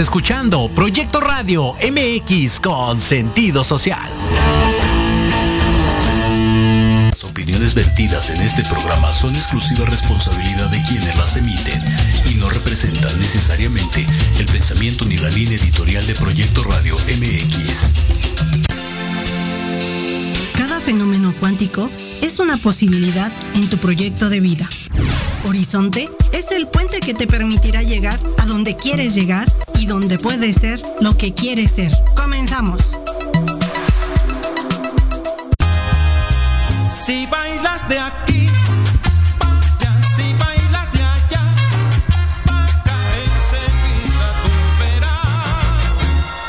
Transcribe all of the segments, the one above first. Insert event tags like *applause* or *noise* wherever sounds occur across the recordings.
escuchando Proyecto Radio MX con sentido social. Las opiniones vertidas en este programa son exclusiva responsabilidad de quienes las emiten y no representan necesariamente el pensamiento ni la línea editorial de Proyecto Radio MX. Cada fenómeno cuántico es una posibilidad en tu proyecto de vida. Horizonte es el puente que te permitirá llegar a donde quieres llegar y donde puedes ser lo que quieres ser. Comenzamos. Si bailas de aquí, allá, si bailas de allá, pa' acá, enseguida tú verás.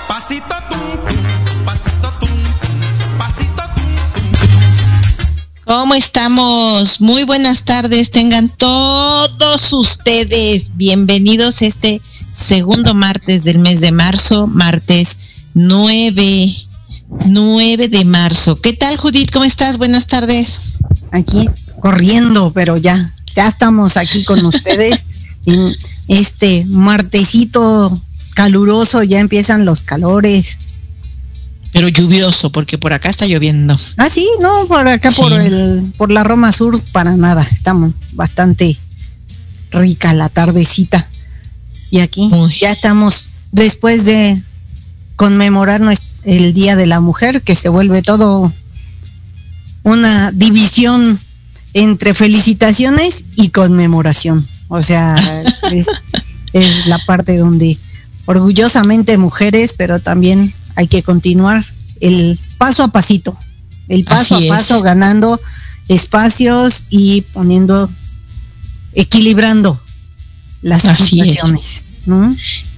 Pasito tum, tum, pasito tum, tum, pasito tum, tum. ¿Cómo estamos? Muy buenas tardes, tengan todos ustedes bienvenidos este segundo martes del mes de marzo, martes 9, 9 de marzo. ¿Qué tal, Judith? ¿Cómo estás? Buenas tardes. Aquí corriendo, pero ya, ya estamos aquí con *laughs* ustedes en este martesito caluroso, ya empiezan los calores. Pero lluvioso, porque por acá está lloviendo. Ah, sí, no, por acá por el, por la Roma Sur, para nada. Estamos bastante rica la tardecita. Y aquí Uy. ya estamos después de conmemorar el Día de la Mujer, que se vuelve todo una división entre felicitaciones y conmemoración. O sea, *laughs* es, es la parte donde orgullosamente mujeres, pero también hay que continuar el paso a pasito, el paso Así a es. paso, ganando espacios y poniendo, equilibrando las Así es. situaciones. ¿no?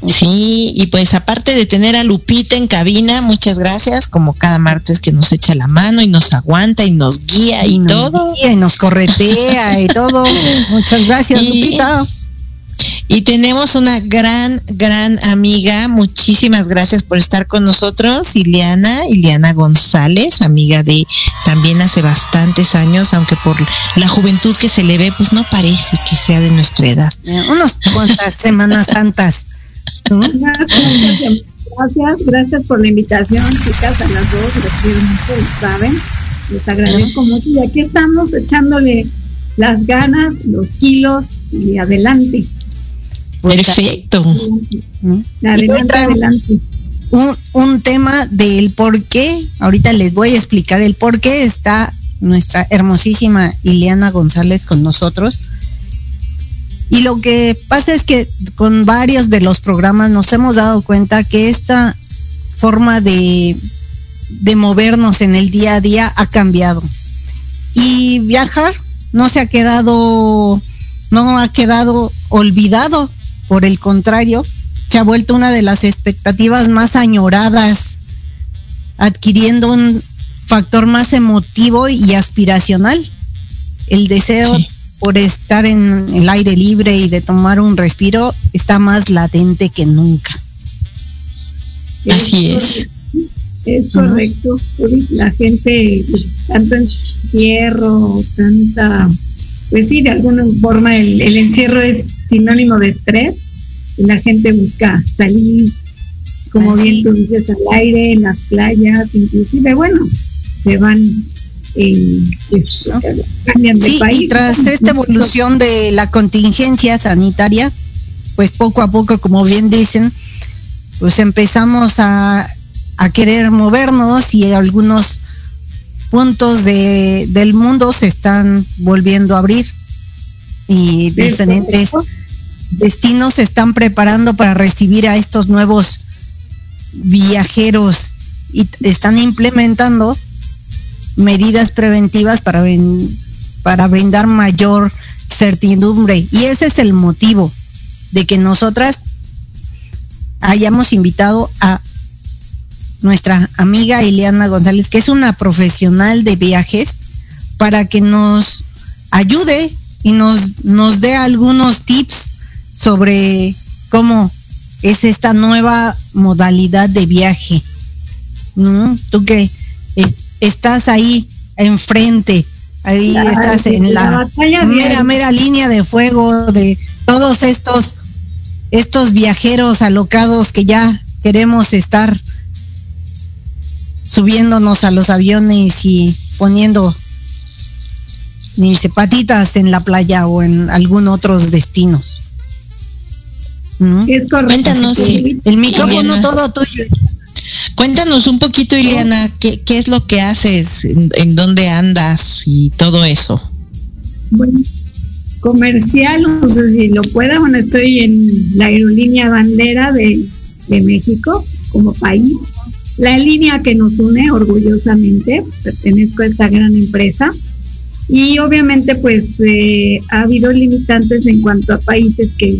Sí, y pues aparte de tener a Lupita en cabina, muchas gracias, como cada martes que nos echa la mano y nos aguanta y nos guía y, nos todo. guía y nos corretea y todo. *laughs* Muchas gracias, Y- Lupita. Y tenemos una gran, gran amiga. Muchísimas gracias por estar con nosotros, Ileana, Ileana González, amiga de también hace bastantes años, aunque por la juventud que se le ve, pues no parece que sea de nuestra edad. Eh, Unos cuantas Semanas Santas. ¿no? Gracias, gracias por la invitación, chicas, a las dos, les quiero mucho, lo saben, les agradezco mucho y aquí estamos echándole las ganas, los kilos y adelante, Perfecto. ¿no? Adelante, adelante. un, un tema del por qué, ahorita les voy a explicar el por qué está nuestra hermosísima Ileana González con nosotros. Y lo que pasa es que con varios de los programas nos hemos dado cuenta que esta forma de, de movernos en el día a día ha cambiado. Y viajar no se ha quedado no ha quedado olvidado, por el contrario, se ha vuelto una de las expectativas más añoradas, adquiriendo un factor más emotivo y aspiracional. El deseo Sí. por estar en el aire libre y de tomar un respiro está más latente que nunca. Así es. Es correcto. Uri, La gente, pues, tanto encierro, tanta. Pues sí, de alguna forma el, el encierro es sinónimo de estrés la gente busca salir, como bien tú dices, al aire, en las playas, inclusive, bueno, se van. En, pues, cambian de Sí, país. y tras esta evolución de la contingencia sanitaria, pues poco a poco, como bien dicen, pues empezamos a, a querer movernos y algunos puntos de, del mundo se están volviendo a abrir y Es diferentes. Destinos se están preparando para recibir a estos nuevos viajeros y están implementando medidas preventivas para, para brindar mayor certidumbre. Y ese es el motivo de que nosotras hayamos invitado a nuestra amiga Ileana González, que es una profesional de viajes, para que nos ayude y nos, nos dé algunos tips sobre cómo es esta nueva modalidad de viaje. ¿no? Tú que es- estás ahí enfrente, ahí estás en la mera, mera línea de fuego de todos estos, estos viajeros alocados que ya queremos estar subiéndonos a los aviones y poniendo ni patitas en la playa o en algún otros destinos. ¿Mm? Es correcto. Cuéntanos, Sí. El micrófono todo tuyo. Cuéntanos un poquito, Ileana, ¿qué, qué es lo que haces? ¿En, en dónde andas? Y todo eso. Bueno, comercial, no sé si lo pueda. Bueno, estoy en la aerolínea bandera de, de México como país. La línea que nos une orgullosamente, pertenezco a esta gran empresa. Y obviamente, pues eh, ha habido limitantes en cuanto a países que,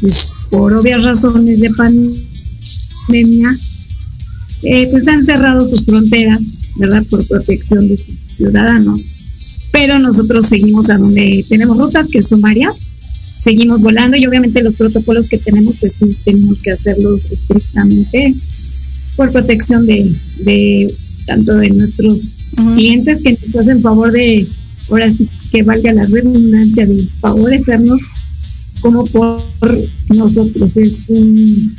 pues, por obvias razones de pandemia, eh, pues han cerrado sus fronteras, ¿verdad? Por protección de sus ciudadanos. Pero nosotros seguimos a donde tenemos rutas, que son varias, seguimos volando y obviamente los protocolos que tenemos, pues sí, tenemos que hacerlos estrictamente por protección de, de tanto de nuestros clientes que nos hacen favor de, ahora sí que valga la redundancia, de favorecernos como por nosotros. Es un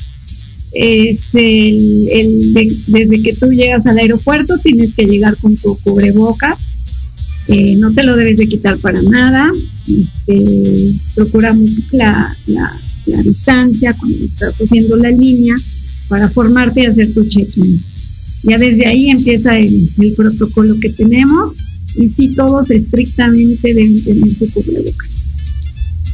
desde que tú llegas al aeropuerto tienes que llegar con tu cubreboca. Eh, no te lo debes de quitar para nada. Este, procuramos la, distancia cuando estás haciendo la línea para formarte y hacer tu check-in. Ya desde ahí empieza el, el protocolo que tenemos y sí todos estrictamente deben tener su cubrebocas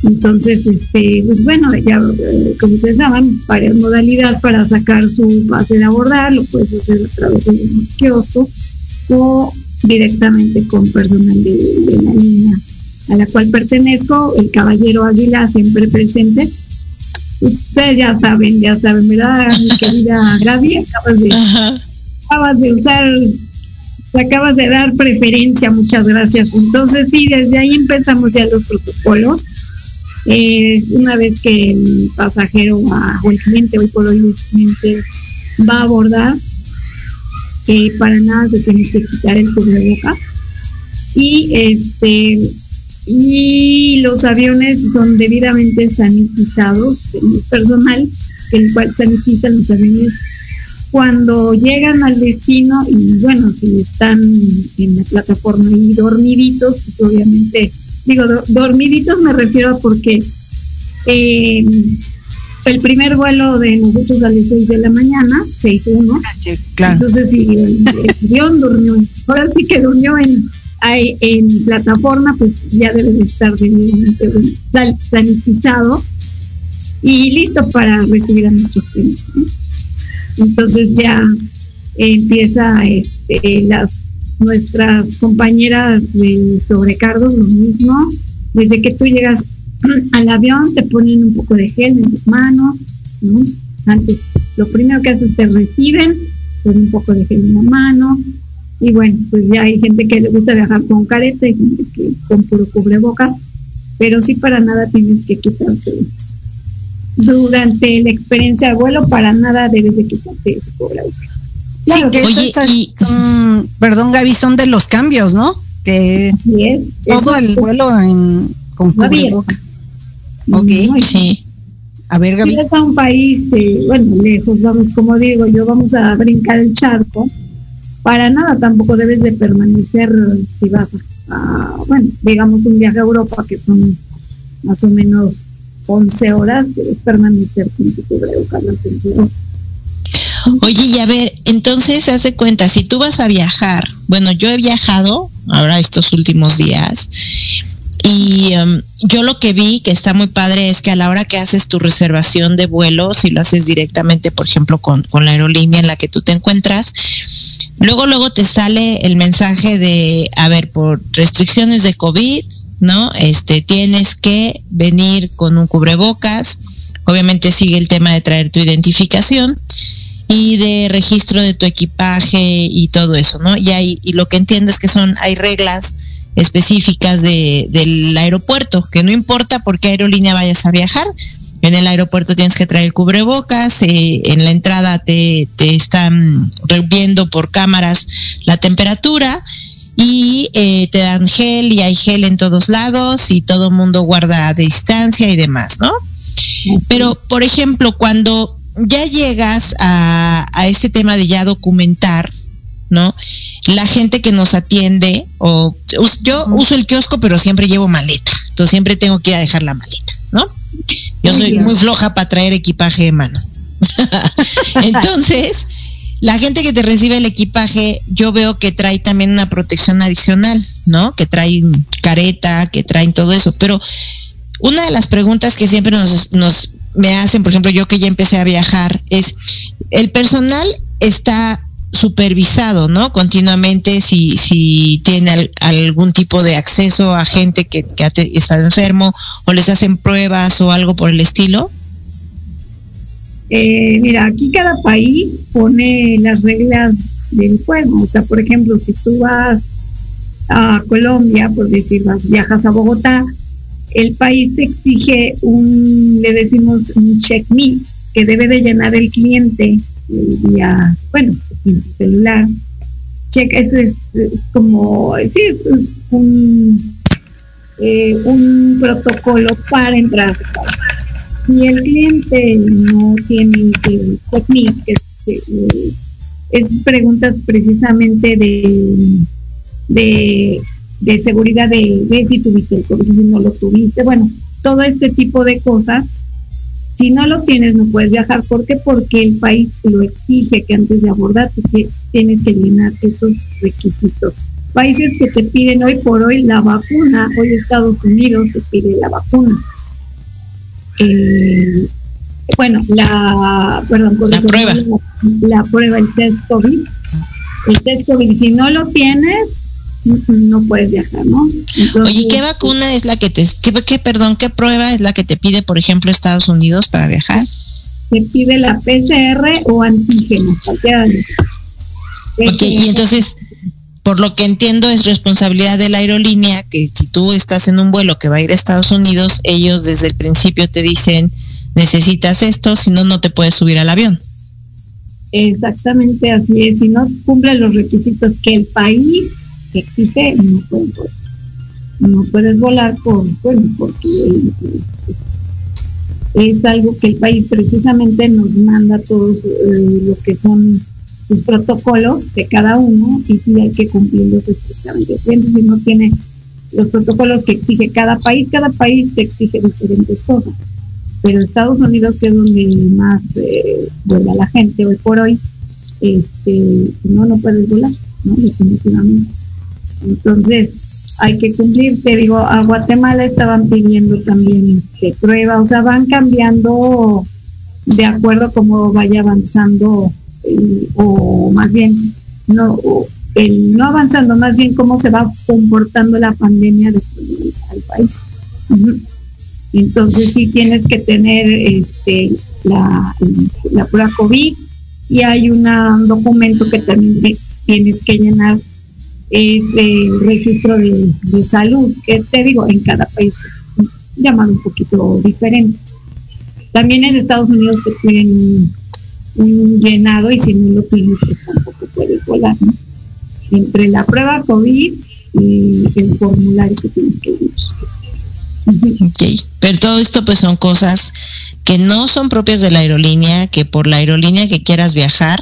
entonces, este, pues bueno, ya eh, como ustedes saben, varias modalidades para sacar su base de abordar, lo puedes hacer a través de un kiosco o directamente con personal de, de la línea a la cual pertenezco, el caballero Águila siempre presente. Ustedes ya saben, ya saben, ¿verdad? Mi querida Gaby, acabas de, Ajá. acabas de usar, te acabas de dar preferencia, muchas gracias. Entonces, sí, desde ahí empezamos ya los protocolos. Eh, una vez que el pasajero o el cliente, hoy por hoy el cliente va a abordar, eh, para nada se tiene que quitar el cubreboca. Y este y los aviones son debidamente sanitizados, tenemos personal el cual sanitiza los aviones cuando llegan al destino y bueno, si están en la plataforma y dormiditos, pues obviamente, digo, do- dormiditos me refiero a porque eh, el primer vuelo de nosotros a las 6 de la mañana, 6-1, Sí, claro. entonces si el, el *laughs* avión durmió, ahora sí que durmió en, en plataforma, pues ya debe de estar debidamente sal- sanitizado y listo para recibir a nuestros clientes. ¿no? Entonces ya empieza este, las nuestras compañeras de sobrecargos, lo mismo, desde que tú llegas *clears throat* al avión te ponen un poco de gel en las manos, ¿no? Antes, lo primero que haces te reciben, con un poco de gel en la mano, y bueno, pues ya hay gente que le gusta viajar con careta y gente que con puro cubrebocas, pero sí para nada tienes que quitarte. Durante la experiencia de vuelo, para nada debes de quitarte ese cubrebocas. Sí, que Oye, y- son- perdón Gaby, son de los cambios, ¿no? Que es. todo el vuelo en, con No había. cubreboca. Ok. Sí. A ver, Si Gaby. vas a un país, eh, bueno, lejos, vamos, como digo, yo vamos a brincar el charco, para nada tampoco debes de permanecer, si vas a, bueno, digamos un viaje a Europa, que son más o menos 11 horas, debes permanecer con tu cubrebocas las 11 horas. Oye, y a ver, entonces hace cuenta, si tú vas a viajar, bueno, yo he viajado ahora estos últimos días y em, yo lo que vi que está muy padre es que a la hora que haces tu reservación de vuelo, si lo haces directamente, por ejemplo, con, con la aerolínea en la que tú te encuentras, luego, luego te sale el mensaje de, a ver, por restricciones de COVID, ¿no? Este, tienes que venir con un cubrebocas, obviamente sigue el tema de traer tu identificación y de registro de tu equipaje y todo eso, ¿no? Y, hay, y lo que entiendo es que son, hay reglas específicas de, del aeropuerto, que no importa por qué aerolínea vayas a viajar, en el aeropuerto tienes que traer el cubrebocas, eh, en la entrada te, te están viendo por cámaras la temperatura y eh, te dan gel y hay gel en todos lados y todo el mundo guarda distancia y demás, ¿no? Pero, por ejemplo, cuando ya llegas a, a ese tema de ya documentar, ¿no? La gente que nos atiende, o yo uso el kiosco, pero siempre llevo maleta, entonces siempre tengo que ir a dejar la maleta, ¿no? Yo soy muy floja para traer equipaje de mano. *laughs* entonces, la gente que te recibe el equipaje, yo veo que trae también una protección adicional, ¿no? Que traen careta, que traen todo eso, pero una de las preguntas que siempre nos, nos me hacen, por ejemplo, yo que ya empecé a viajar, es el personal está supervisado, ¿no? Continuamente si, si tiene al- algún tipo de acceso a gente que, que ha estado enfermo o les hacen pruebas o algo por el estilo. Eh, mira, aquí cada país pone las reglas del juego. O sea, por ejemplo, si tú vas a Colombia, por decir, vas, viajas a Bogotá, el país te exige un, le decimos un check me, que debe de llenar el cliente vía, bueno, en su celular. Check, es, es, como, sí, es un, eh, un protocolo para entrar si el cliente no tiene el technique, que es, eh, es preguntas precisamente de, de, de seguridad de, de si tuviste el COVID, si no lo tuviste, bueno, todo este tipo de cosas. Si no lo tienes, no puedes viajar. ¿Por qué? Porque el país lo exige que antes de abordar que tienes que llenar esos requisitos. Países que te piden hoy por hoy la vacuna, hoy Estados Unidos te pide la vacuna eh, bueno, la, perdón, La prueba. La, la prueba, el test COVID. El test COVID, si no lo tienes, no puedes viajar, ¿no? Entonces, Oye, ¿qué vacuna es la que te, qué, qué, perdón, qué prueba es la que te pide, por ejemplo, Estados Unidos para viajar? Te pide la PCR o antígeno, cualquiera de los- Ok, y entonces, por lo que entiendo, es responsabilidad de la aerolínea que si tú estás en un vuelo que va a ir a Estados Unidos, ellos desde el principio te dicen, necesitas esto, si no, no te puedes subir al avión. Exactamente así es. Si no cumplen los requisitos que el país exige, no puedes volar. No puedes volar por, bueno, porque es algo que el país precisamente nos manda todos eh, lo que son sus protocolos de cada uno y sí hay que cumplirlos estrictamente. Si no tiene los protocolos que exige cada país, cada país te exige diferentes cosas pero Estados Unidos, que es donde más eh, vuela la gente hoy por hoy, este, no, no puedes volar, ¿no? Definitivamente. Entonces, hay que cumplir, te digo, a Guatemala estaban pidiendo también este, prueba, o sea, van cambiando de acuerdo a cómo vaya avanzando, eh, o más bien, no, el, no avanzando, más bien cómo se va comportando la pandemia de al país. Entonces sí tienes que tener este la, la prueba COVID y hay una- un documento que también tienes que llenar es el registro de, de salud, que te digo, en cada país llamado un poquito diferente. También en Estados Unidos te piden un, llenado y si no lo tienes, pues tampoco puedes volar, ¿no? Entre la prueba COVID y el formulario que tienes que ir. Ok, pero todo esto pues son cosas que no son propias de la aerolínea, que por la aerolínea que quieras viajar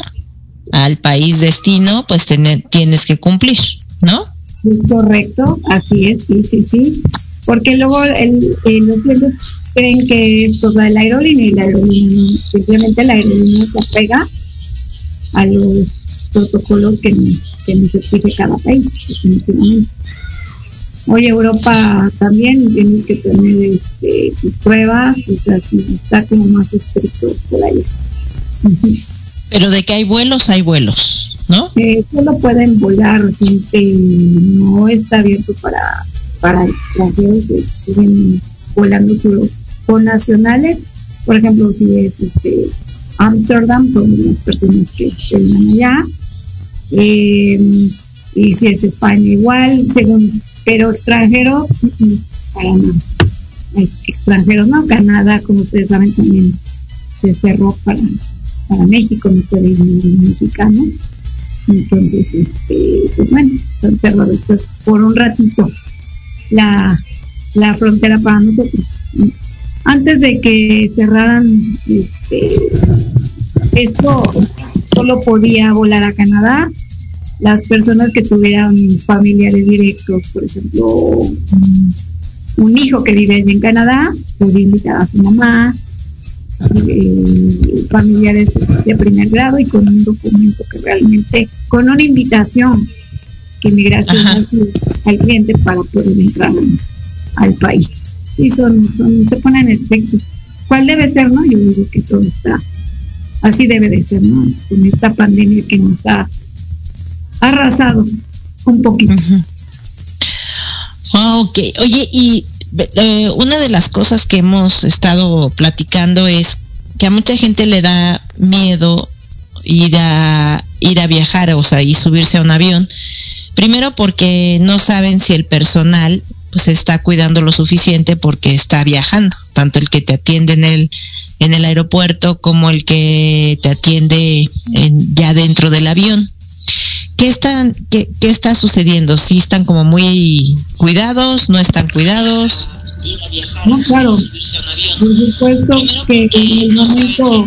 al país destino, pues tener- tienes que cumplir, ¿no? Es correcto, así es, sí, sí, sí. Porque luego el, eh, los clientes creen que es cosa de la aerolínea y la aerolínea no. Simplemente la aerolínea se apega a los protocolos que, que nos exige cada país, definitivamente. Oye, Europa también tienes que tener este, tus pruebas, o sea, está como más estricto por allá. Ujú. Pero de que hay vuelos, hay vuelos, ¿no? Eh, solo pueden volar gente, no está abierto para, para extranjeros, siguen volando solo con nacionales. Por ejemplo, si es este Amsterdam, son las personas que vienen allá. Eh, y si es España, igual, según, pero extranjeros, mm, para nada. Extranjeros, no, Canadá, como ustedes saben, también se cerró para, para México, no puede mexicano. Entonces, este, pues bueno, son cerrados pues, por un ratito la, la frontera para nosotros. Antes de que cerraran este, esto, solo podía volar a Canadá las personas que tuvieran familiares directos, por ejemplo, un- un hijo que vive en Canadá, podía invitar a su mamá, eh, familiares de primer grado y con un documento que realmente, con una invitación que migración hace al cliente para poder entrar al- al país. Y son, son, se ponen estrictos. ¿Cuál debe ser, no? Yo digo que todo está, así debe de ser, ¿no? Con esta pandemia que nos ha arrasado un poquito. Ah, ok, oye, y eh, una de las cosas que hemos estado platicando es que a mucha gente le da miedo ir a ir a viajar, o sea, y subirse a un avión. Primero porque no saben si el personal pues está cuidando lo suficiente porque está viajando, tanto el que te atiende en el en el aeropuerto como el que te atiende en- ya dentro del avión. ¿Qué están, qué, qué está sucediendo? ¿Sí están como muy cuidados? ¿No están cuidados? No, claro, por supuesto que en el momento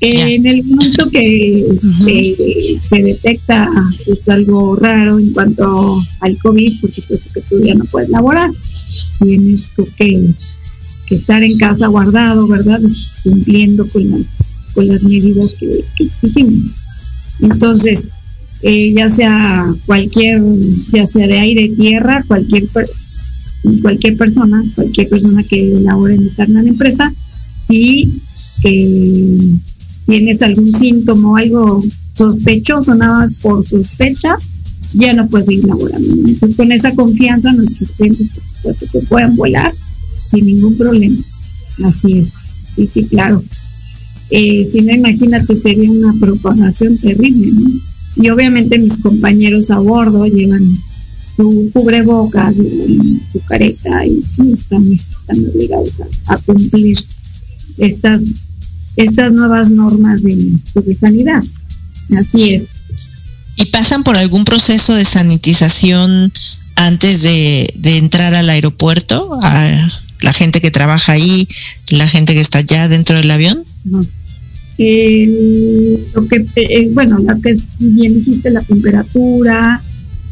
Ya. en el momento que este, se detecta pues, algo raro en cuanto al COVID, por supuesto que tú ya no puedes laborar. Tienes tú que, que estar en casa guardado, ¿verdad? Cumpliendo con las, con las medidas que, que exigimos. Entonces, eh, ya sea cualquier, ya sea de aire, tierra, cualquier cualquier persona, cualquier persona que labore en esta gran empresa, si eh, tienes algún síntoma o algo sospechoso, nada más por sospecha, ya no puedes seguir laborando. Entonces, con esa confianza, nuestros clientes que puedan volar sin ningún problema. Así es. Sí, sí, claro. Eh, si no, imagínate, sería una propagación terrible, ¿no? Y obviamente mis compañeros a bordo llevan su cubrebocas y su careta y sí, están, están obligados a, a cumplir estas, estas nuevas normas de, de sanidad. Así es. ¿Y pasan por algún proceso de sanitización antes de, de entrar al aeropuerto? ¿A la gente que trabaja ahí, la gente que está ya dentro del avión? ¿no? Lo que, eh, bueno, lo que bien dijiste, la temperatura,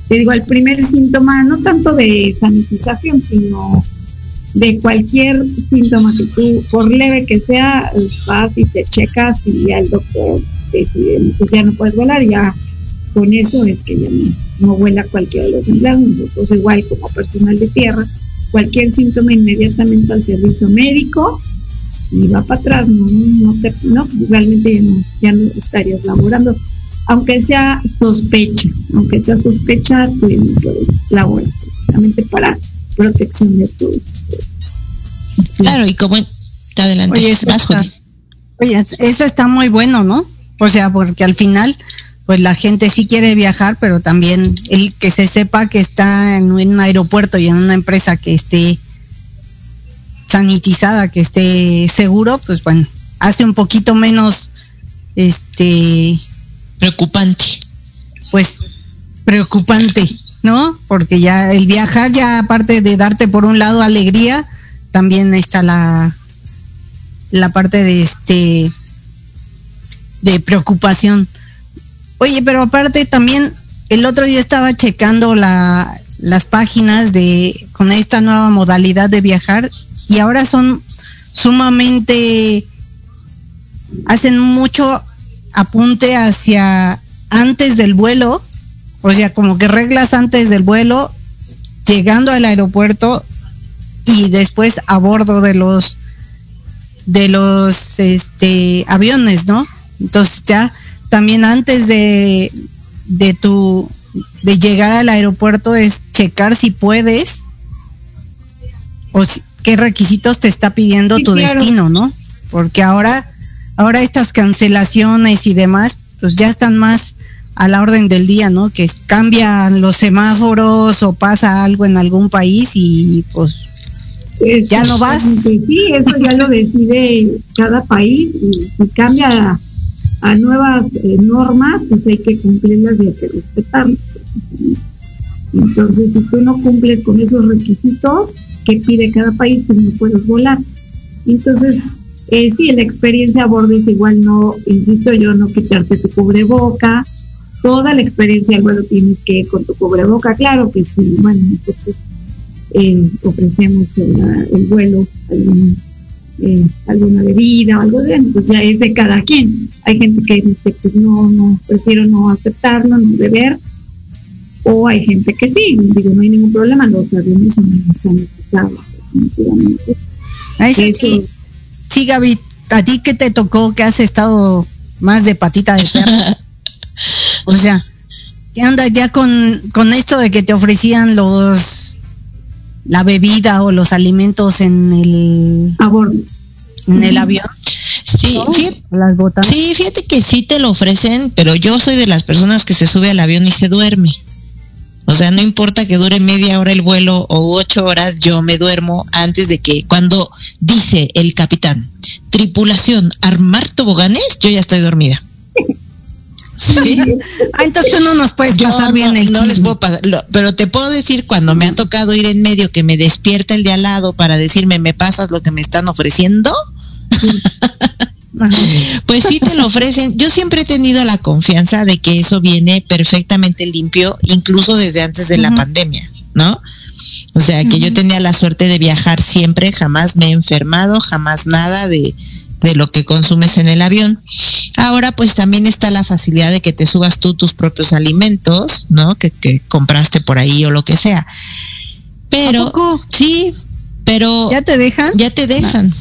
te digo, el primer síntoma, no tanto de sanitización, sino de cualquier síntoma que tú, por leve que sea, vas y te checas y ya el doctor decide, pues ya no puedes volar, ya con eso es que ya no, no vuela cualquiera de los empleados, nosotros igual como personal de tierra, cualquier síntoma inmediatamente al servicio médico y va para atrás, no, no, te- no, realmente ya no, ya no estarías laborando, aunque sea sospecha, aunque sea sospecha, tú no puedes laborar, precisamente para protección de tus, Claro, y como adelante, Oye, eso vas, está-. Oye, eso está muy bueno, ¿no? O sea, porque al final, pues la gente sí quiere viajar, pero también el que se sepa que está en un aeropuerto y en una empresa que esté sanitizada, que esté seguro, pues bueno, hace un poquito menos, este, Preocupante. pues preocupante, ¿no? Porque ya el viajar ya aparte de darte por un lado alegría, también está la la parte de este de preocupación. Oye, pero aparte también el otro día estaba checando la, las páginas de con esta nueva modalidad de viajar y ahora son sumamente hacen mucho apunte hacia antes del vuelo, o sea, como que reglas antes del vuelo, llegando al aeropuerto y después a bordo de los de los este aviones, ¿no? Entonces ya también antes de de tu de llegar al aeropuerto es checar si puedes o si- qué requisitos te está pidiendo Sí, tu claro. destino, ¿no? Porque ahora ahora estas cancelaciones y demás pues ya están más a la orden del día, ¿no? Que cambian los semáforos o pasa algo en algún país y pues Ya no vas. Sí, eso ya lo decide cada país y si cambia a, a nuevas eh, normas, pues hay que cumplirlas y hay que respetarlas. Entonces, si tú no cumples con esos requisitos que pide cada país, pues no puedes volar. Entonces, eh, sí, la experiencia a bordo es igual, no, insisto yo, no quitarte tu cubreboca. Toda la experiencia al vuelo tienes que ir con tu cubreboca. Claro que sí, bueno, nosotros eh, ofrecemos el, el vuelo, algún, eh, alguna bebida o algo de pues ya es de cada quien. Hay gente que dice, pues no, no, prefiero no aceptarlo, no beber, o hay gente que sí, digo, no hay ningún problema, los aviones son sanitizados, definitivamente. Ay, sí, Eso- sí. Sí, Gaby, ¿a ti qué te tocó que has estado más de patita de perro? *laughs* o sea, ¿qué onda ya con, con esto de que te ofrecían los la bebida o los alimentos en el, A bordo. en el avión? Sí, ¿no? fíjate, Las botas. sí, fíjate que sí te lo ofrecen, pero yo soy de las personas que se sube al avión y se duerme. O sea, no importa que dure media hora el vuelo o ocho horas, yo me duermo antes de que, cuando dice el capitán, tripulación, armar toboganes, yo ya estoy dormida. Sí. Ah, entonces tú no nos puedes Yo pasar no, bien el no les puedo pasar, lo- pero te puedo decir cuando me ha tocado ir en medio que me despierta el de al lado para decirme me pasas lo que me están ofreciendo. *laughs* *laughs* pues sí te lo ofrecen. Yo siempre he tenido la confianza de que eso viene perfectamente limpio, incluso desde antes de la pandemia, ¿no? O sea, que yo tenía la suerte de viajar siempre, jamás me he enfermado, jamás nada de, de lo que consumes en el avión. Ahora pues también está la facilidad de que te subas tú tus propios alimentos, ¿no? Que, que compraste por ahí o lo que sea. Pero, ¿A poco? sí, pero ¿Ya te dejan? ya te dejan.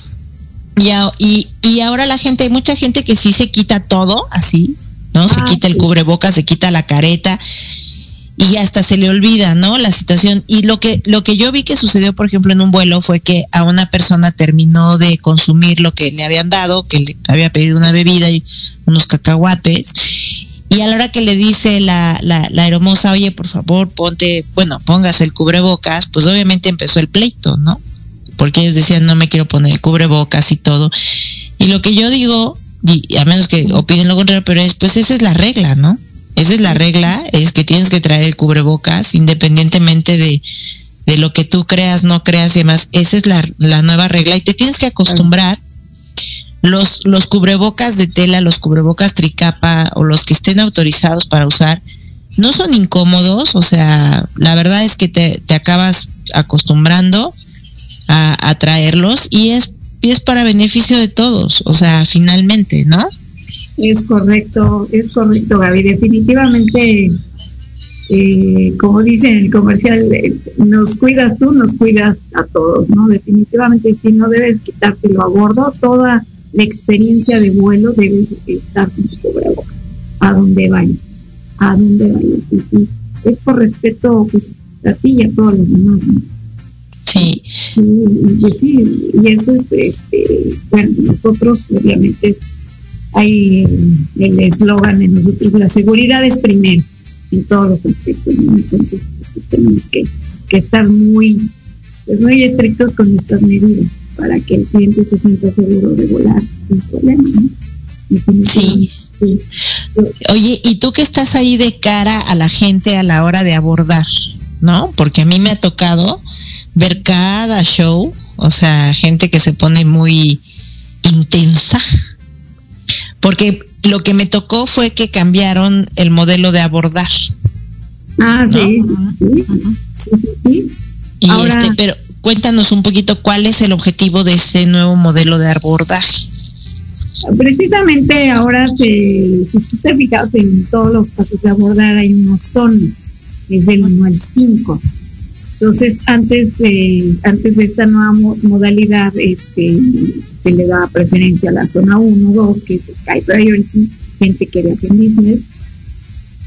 Y, y, y ahora la gente, hay mucha gente que sí se quita todo así, ¿no? Se Ah, quita el sí. cubreboca, se quita la careta y hasta se le olvida, ¿no? La situación. Y lo que, lo que yo vi que sucedió, por ejemplo, en un vuelo fue que a una persona terminó de consumir lo que le habían dado, que le había pedido una bebida y unos cacahuates. Y a la hora que le dice la, la, la hermosa, oye, por favor, ponte, bueno, póngase el cubrebocas, pues obviamente empezó el pleito, ¿no? Porque ellos decían, no me quiero poner el cubrebocas y todo. Y lo que yo digo, y a menos que opinen lo contrario, pero es, pues esa es la regla, ¿no? Esa es la regla, es que tienes que traer el cubrebocas independientemente de, de lo que tú creas, no creas y demás. Esa es la, la nueva regla y te tienes que acostumbrar. Los, los cubrebocas de tela, los cubrebocas tricapa o los que estén autorizados para usar, no son incómodos, o sea, la verdad es que te, te acabas acostumbrando a, a traerlos y es, y es para beneficio de todos, o sea, finalmente, ¿no? Es correcto, es correcto, Gaby. Definitivamente, eh, como dice en el comercial, eh, nos cuidas tú, nos cuidas a todos, ¿no? Definitivamente, si no debes quitártelo a bordo, toda la experiencia de vuelo debes estar con tu cubreboca, a donde vayas, a donde vayas. Y sí, es por respeto pues, a ti y a todos los demás, ¿no? Sí, Y, y sí, y eso es, este, bueno, nosotros obviamente hay el eslogan de nosotros, la seguridad es primero en todos los aspectos, ¿no? entonces este, tenemos que, que estar muy, pues muy estrictos con estas medidas para que el cliente se sienta seguro de volar sin problema, ¿no? Definitivamente, sí. Oye, ¿y tú que estás ahí de cara a la gente a la hora de abordar? ¿No? Porque a mí me ha tocado ver cada show, o sea, gente que se pone muy intensa. Porque lo que me tocó fue que cambiaron el modelo de abordar. Ah, ¿no? sí, sí, sí, sí, sí. Y Ahora- este, pero cuéntanos un poquito cuál es el objetivo de este nuevo modelo de abordaje. Precisamente ahora, se, si tú te fijas en todos los pasos de abordar, hay una zona, es del 1 al 5. Entonces, antes de, antes de esta nueva mo- modalidad, este, se le da preferencia a la zona 1, 2, que es el Sky Priority, gente que viaja en business.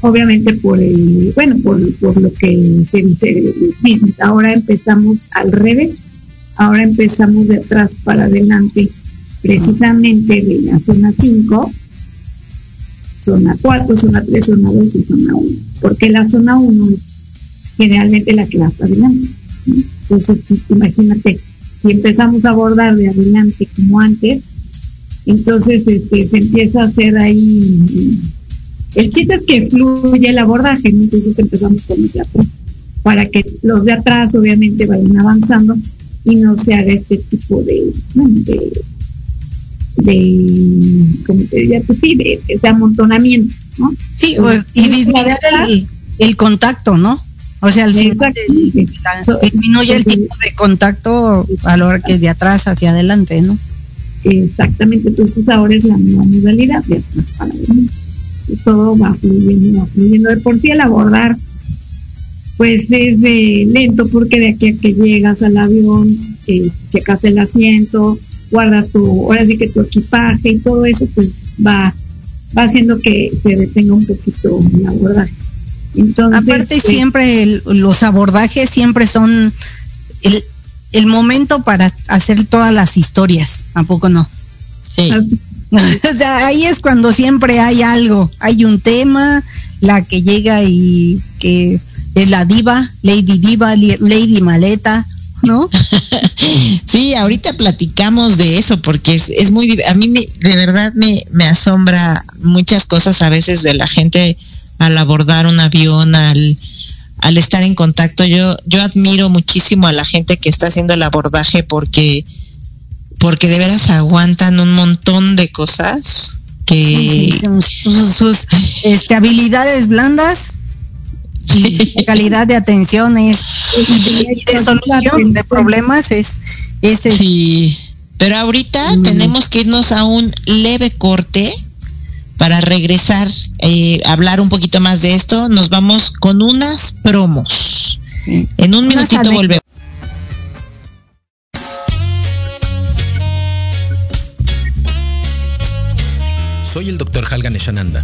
Obviamente por el, bueno, por, por lo que se dice el business. Ahora empezamos al revés. Ahora empezamos de atrás para adelante precisamente de la zona 5, zona 4, zona 3, zona 2 y zona 1, porque la zona 1 es generalmente la que va hasta adelante. ¿no? Entonces, imagínate, si empezamos a abordar de adelante como antes, entonces este, se empieza a hacer ahí. El chiste es que fluye el abordaje, ¿no? entonces empezamos con los de atrás, para que los de atrás obviamente vayan avanzando y no se haga este tipo de, de de, como te diría, pues sí, de, de amontonamiento, ¿no? Sí, pues, y disminuir el, el contacto, ¿no? O sea, al final disminuye el tipo de contacto a la hora que es de atrás hacia adelante, ¿no? Exactamente, entonces ahora es la nueva modalidad de atrás para adelante. Y todo va fluyendo, va fluyendo. De por sí el abordar, pues es de lento porque de aquí a que llegas al avión, eh, checas el asiento, guardas tu, ahora sí que tu equipaje y todo eso, pues va, va haciendo que se detenga un poquito el abordaje. Entonces, Aparte eh, siempre el- los abordajes siempre son el, el momento para hacer todas las historias, ¿a poco no? Sí. así- *laughs* o sea, ahí es cuando siempre hay algo, hay un tema, la que llega y que es la diva, Lady Diva, Lady Maleta, ¿no? *laughs* Sí, ahorita platicamos de eso porque es, es muy, a mí me, de verdad me, me asombra muchas cosas a veces de la gente al abordar un avión, al, al estar en contacto. Yo, yo admiro muchísimo a la gente que está haciendo el abordaje porque, porque de veras aguantan un montón de cosas que Sí, sí, sus, sus- este, habilidades blandas y *laughs* calidad de atención es y de, solución de problemas es ese Sí, pero ahorita tenemos que irnos a un leve corte para regresar, eh, hablar un poquito más de esto. Nos vamos con unas promos. En un minutito volvemos. Soy el Dr. Halgan Eshananda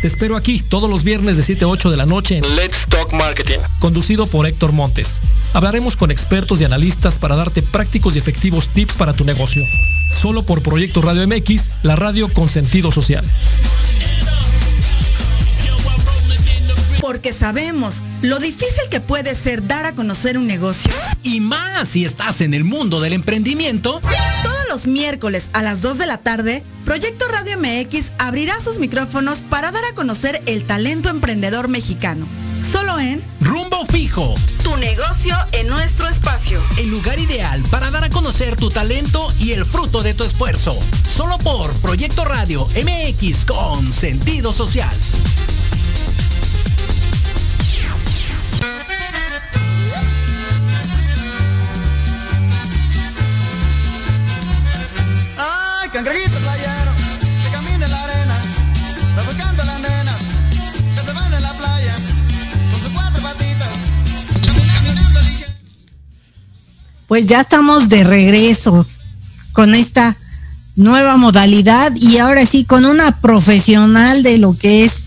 Te espero aquí todos los viernes de 7 a 8 de la noche en Let's Talk Marketing, conducido por Héctor Montes. Hablaremos con expertos y analistas para darte prácticos y efectivos tips para tu negocio. Solo por Proyecto Radio MX, la radio con sentido social. Porque sabemos lo difícil que puede ser dar a conocer un negocio. Y más si estás en el mundo del emprendimiento. Los miércoles a las 2 de la tarde, Proyecto Radio MX abrirá sus micrófonos para dar a conocer el talento emprendedor mexicano. Solo en Rumbo Fijo. Tu negocio en nuestro espacio. El lugar ideal para dar a conocer tu talento y el fruto de tu esfuerzo. Solo por Proyecto Radio MX con sentido social. Pues ya estamos de regreso con esta nueva modalidad y ahora sí con una profesional de lo que es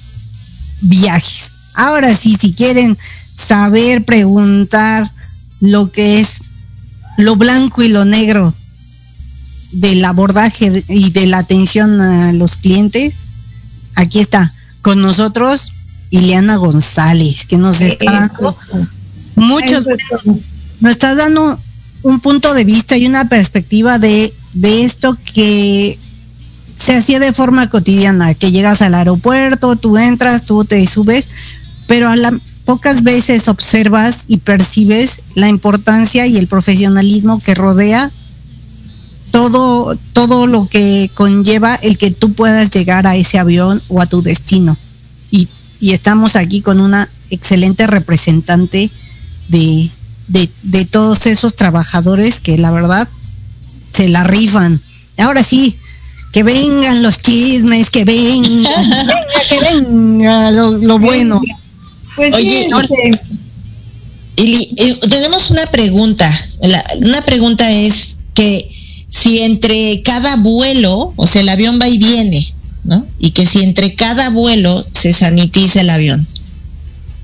viajes. Ahora sí, si quieren saber, preguntar lo que es lo blanco y lo negro del abordaje y de la atención a los clientes, aquí está con nosotros Ileana González, que nos está dando muchos, nos está dando un punto de vista y una perspectiva de, de esto que se hacía de forma cotidiana, que llegas al aeropuerto, tú entras, tú te subes, pero a la pocas veces observas y percibes la importancia y el profesionalismo que rodea todo, todo lo que conlleva el que tú puedas llegar a ese avión o a tu destino. Y, y estamos aquí con una excelente representante de, de, de todos esos trabajadores que la verdad se la rifan. Ahora sí, que vengan los chismes, que venga, *laughs* venga, que venga lo, lo bueno. Pues Oye, sí, Ili, eh, tenemos una pregunta. La- una pregunta es que si entre cada vuelo, o sea, el avión va y viene, ¿no? Y que si entre cada vuelo se sanitiza el avión.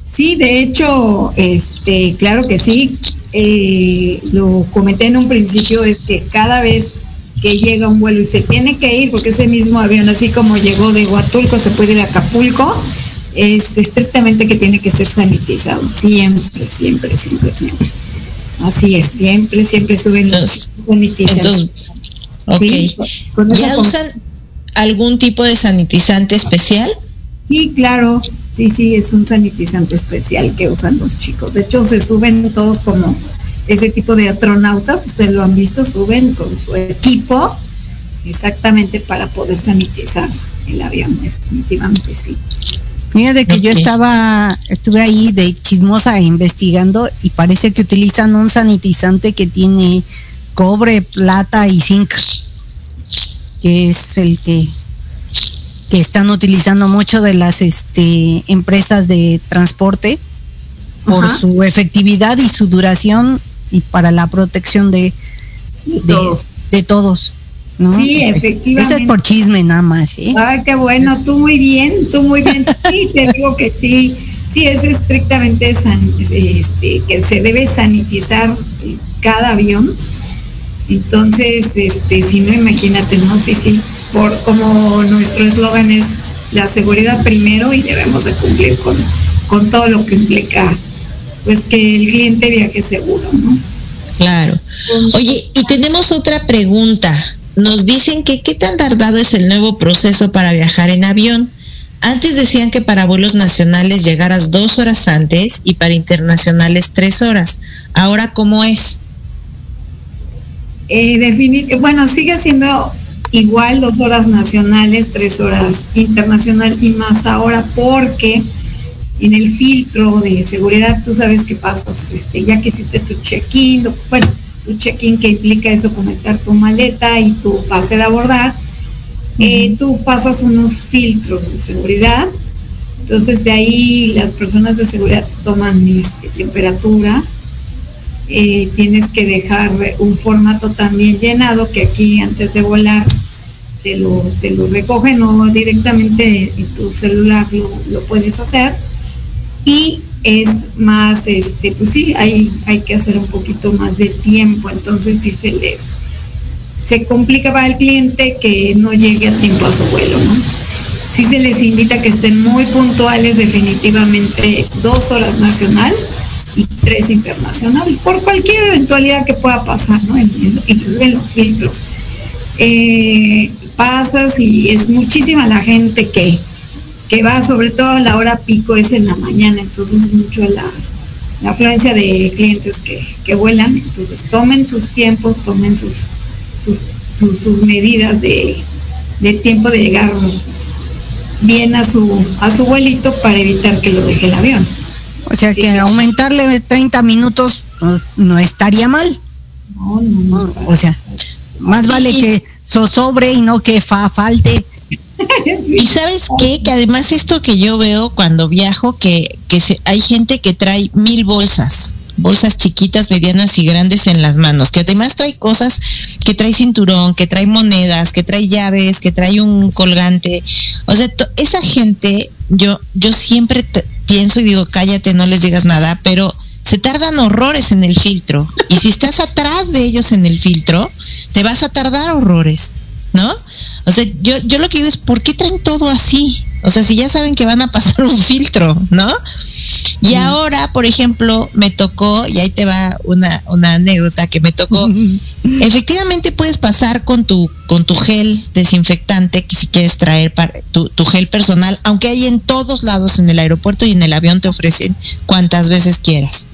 Sí, de hecho, este, claro que sí. Eh, lo comenté en un principio, es que cada vez que llega un vuelo y se tiene que ir, porque ese mismo avión, así como llegó de Huatulco, se puede ir a Acapulco, es estrictamente que tiene que ser sanitizado. Siempre, siempre, siempre, siempre. Así es, siempre, siempre suben los sanitizantes. Entonces, ok. Sí, con ¿Ya usan algún tipo de sanitizante especial? Sí, claro. Sí, sí, es un sanitizante especial que usan los chicos. De hecho, se suben todos como ese tipo de astronautas, ustedes lo han visto, suben con su equipo exactamente para poder sanitizar el avión, definitivamente sí. Fíjate que yo estaba, estuve ahí de chismosa investigando y parece que utilizan un sanitizante que tiene cobre, plata y zinc, que es el que que están utilizando mucho de las este empresas de transporte por Ajá. su efectividad y su duración y para la protección de de, todos. de todos, ¿no? Sí, Eso es- efectivamente. Eso es por chisme nada más, ¿eh? Ay, qué bueno, tú muy bien, tú muy bien. *laughs* Sí, te digo que sí, sí es estrictamente san- este, que se debe sanitizar cada avión. Entonces, este, si no, imagínate, ¿no? Sí, sí, por como nuestro eslogan es la seguridad primero y debemos de cumplir con, con todo lo que implica, pues que el cliente viaje seguro, ¿no? Claro. Oye, y tenemos otra pregunta. Nos dicen que qué tan tardado es el nuevo proceso para viajar en avión. Antes decían que para vuelos nacionales llegaras dos horas antes y para internacionales tres horas. Ahora, ¿cómo es? Eh, definit- bueno, sigue siendo igual dos horas nacionales, tres horas internacional y más ahora porque en el filtro de seguridad tú sabes que pasas, este, ya que hiciste tu check-in, bueno, tu check-in que implica es documentar tu maleta y tu pase de abordar, eh, tú pasas unos filtros de seguridad, entonces de ahí las personas de seguridad toman este, temperatura, eh, tienes que dejar un formato también llenado que aquí antes de volar te lo, te lo recogen o directamente en tu celular lo, lo puedes hacer. Y es más, este, pues sí, hay, hay que hacer un poquito más de tiempo, entonces si se les se complica para el cliente que no llegue a tiempo a su vuelo, ¿no? Sí se les invita a que estén muy puntuales, definitivamente dos horas nacional tres internacional, por cualquier eventualidad que pueda pasar, ¿no? Inclusive en los filtros. Eh, pasas y es muchísima la gente que, que va, sobre todo a la hora pico, es en la mañana, entonces es mucho la, la afluencia de clientes que, que vuelan, entonces tomen sus tiempos, tomen sus, sus, sus, sus medidas de, de tiempo de llegar bien a su, a su vuelito para evitar que lo deje el avión. O sea que aumentarle 30 minutos no, no estaría mal. No, no, no. O sea, más vale que zozobre y no que fa falte. *laughs* Y sabes qué, que además esto que yo veo cuando viajo, que, que se- hay gente que trae mil bolsas, bolsas chiquitas, medianas y grandes en las manos, que además trae cosas, que trae cinturón, que trae monedas, que trae llaves, que trae un colgante. O sea, esa gente, yo, yo siempre pienso y digo, cállate, no les digas nada, pero se tardan horrores en el filtro. Y si estás *laughs* atrás de ellos en el filtro, te vas a tardar horrores, ¿no? O sea, yo, yo lo que digo es, ¿por qué traen todo así? O sea, si ya saben que van a pasar un filtro, ¿no? Y ahora, por ejemplo, me tocó, y ahí te va una, una anécdota que me tocó. Efectivamente puedes pasar con tu, con tu gel desinfectante, que si quieres traer para tu, tu gel personal, aunque hay en todos lados en el aeropuerto y en el avión te ofrecen cuantas veces quieras.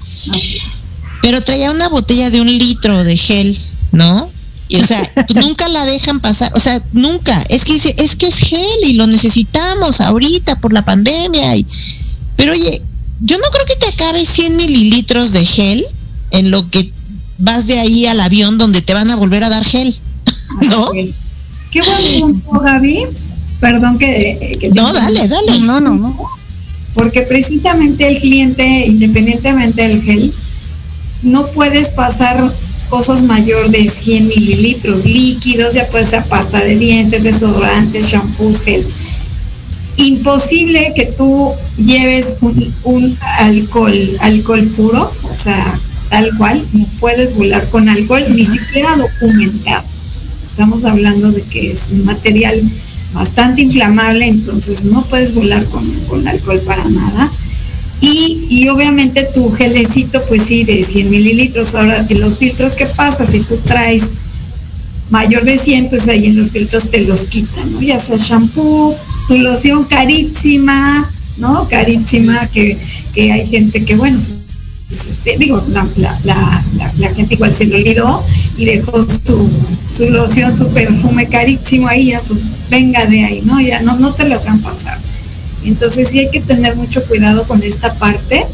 Pero traía una botella de un litro de gel, ¿no? Y, o sea, *laughs* pues, nunca la dejan pasar, o sea, nunca. Es que dice, es que es gel y lo necesitamos ahorita por la pandemia. Y, pero oye, yo no creo que te acabe 100 mililitros de gel en lo que vas de ahí al avión donde te van a volver a dar gel. *laughs* ¿No? Qué buen punto, Gaby. Perdón que, que te No, dale, dale. No, no, no. Porque precisamente el cliente, independientemente del gel, no puedes pasar cosas mayor de 100 mililitros líquidos, ya puede ser pasta de dientes, desodorantes, shampoos, gel. Imposible que tú lleves un, un alcohol, alcohol puro, o sea, tal cual, no puedes volar con alcohol, ni siquiera documentado. Estamos hablando de que es un material bastante inflamable, entonces no puedes volar con, con alcohol para nada. Y, y obviamente tu gelecito, pues sí, de 100 mililitros. Ahora, en los filtros, ¿qué pasa? Si tú traes mayor de 100, pues ahí en los filtros te los quitan, ¿no? Ya sea shampoo, tu loción carísima, ¿no? Carísima, que, que hay gente que, bueno, pues este, digo, la, la, la, la, la gente igual se lo olvidó y dejó su, su loción, su perfume carísimo ahí, ya pues venga de ahí, ¿no? Ya no, no te lo dejan pasar. Entonces sí hay que tener mucho cuidado con esta parte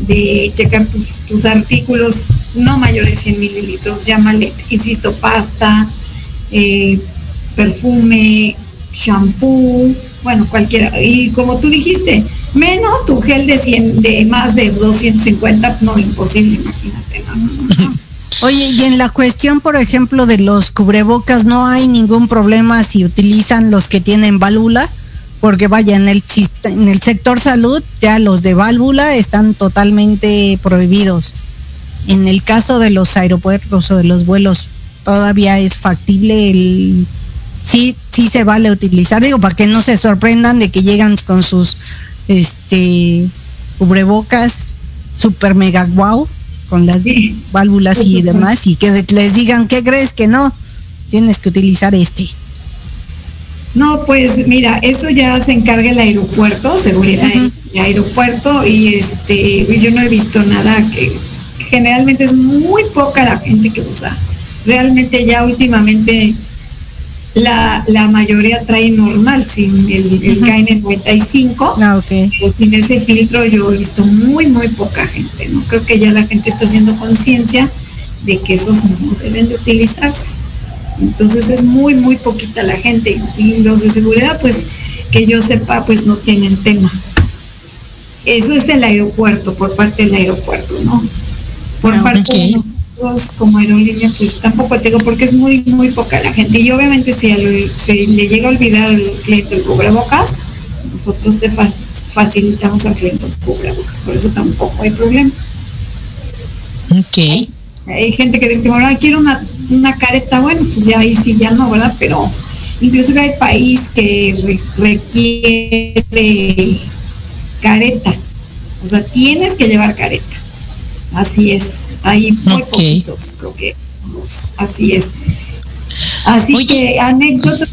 de checar tus, tus artículos no mayores de 100 mililitros, llámale, insisto, pasta, eh, perfume, shampoo, bueno, cualquiera. Y como tú dijiste, menos tu gel de 100, de más de 250, no, imposible, imagínate, no. *laughs* Oye, y en la cuestión, por ejemplo, de los cubrebocas, no hay ningún problema si utilizan los que tienen válvula, porque vaya, en el, en el sector salud ya los de válvula están totalmente prohibidos. En el caso de los aeropuertos o de los vuelos, todavía es factible el... Sí, sí se vale utilizar, digo, para que no se sorprendan de que llegan con sus este cubrebocas super mega wow con las válvulas y demás y que les digan, ¿qué crees que no? Tienes que utilizar este. No, pues mira, eso ya se encarga el aeropuerto, seguridad Ujú. del aeropuerto, y este, yo no he visto nada que generalmente es muy poca la gente que usa. Realmente ya últimamente la, la mayoría trae normal, sin el, el Ujú. KN95. Ah, ok. Pero sin ese filtro yo he visto muy, muy poca gente, ¿no? Creo que ya la gente está haciendo conciencia de que esos no deben de utilizarse. Entonces es muy, muy poquita la gente. Y los de seguridad, pues, que yo sepa, pues no tienen tema. Eso es el aeropuerto, por parte del aeropuerto, ¿no? Por Ah, parte ok. de nosotros como aerolínea, pues tampoco te digo, porque es muy, muy poca la gente. Y obviamente si a lo- se le llega a olvidar al cliente el cubrebocas, nosotros te fa- facilitamos al cliente el cubrebocas. Por eso tampoco hay problema. Ok. Hay gente que dice, bueno, quiero una, una careta, bueno, pues ya ahí sí, ya no, ¿verdad? Pero incluso hay país que re- requiere careta. O sea, tienes que llevar careta. Así es. Hay muy poquitos, creo que así es. Así Oye. que anécdotas.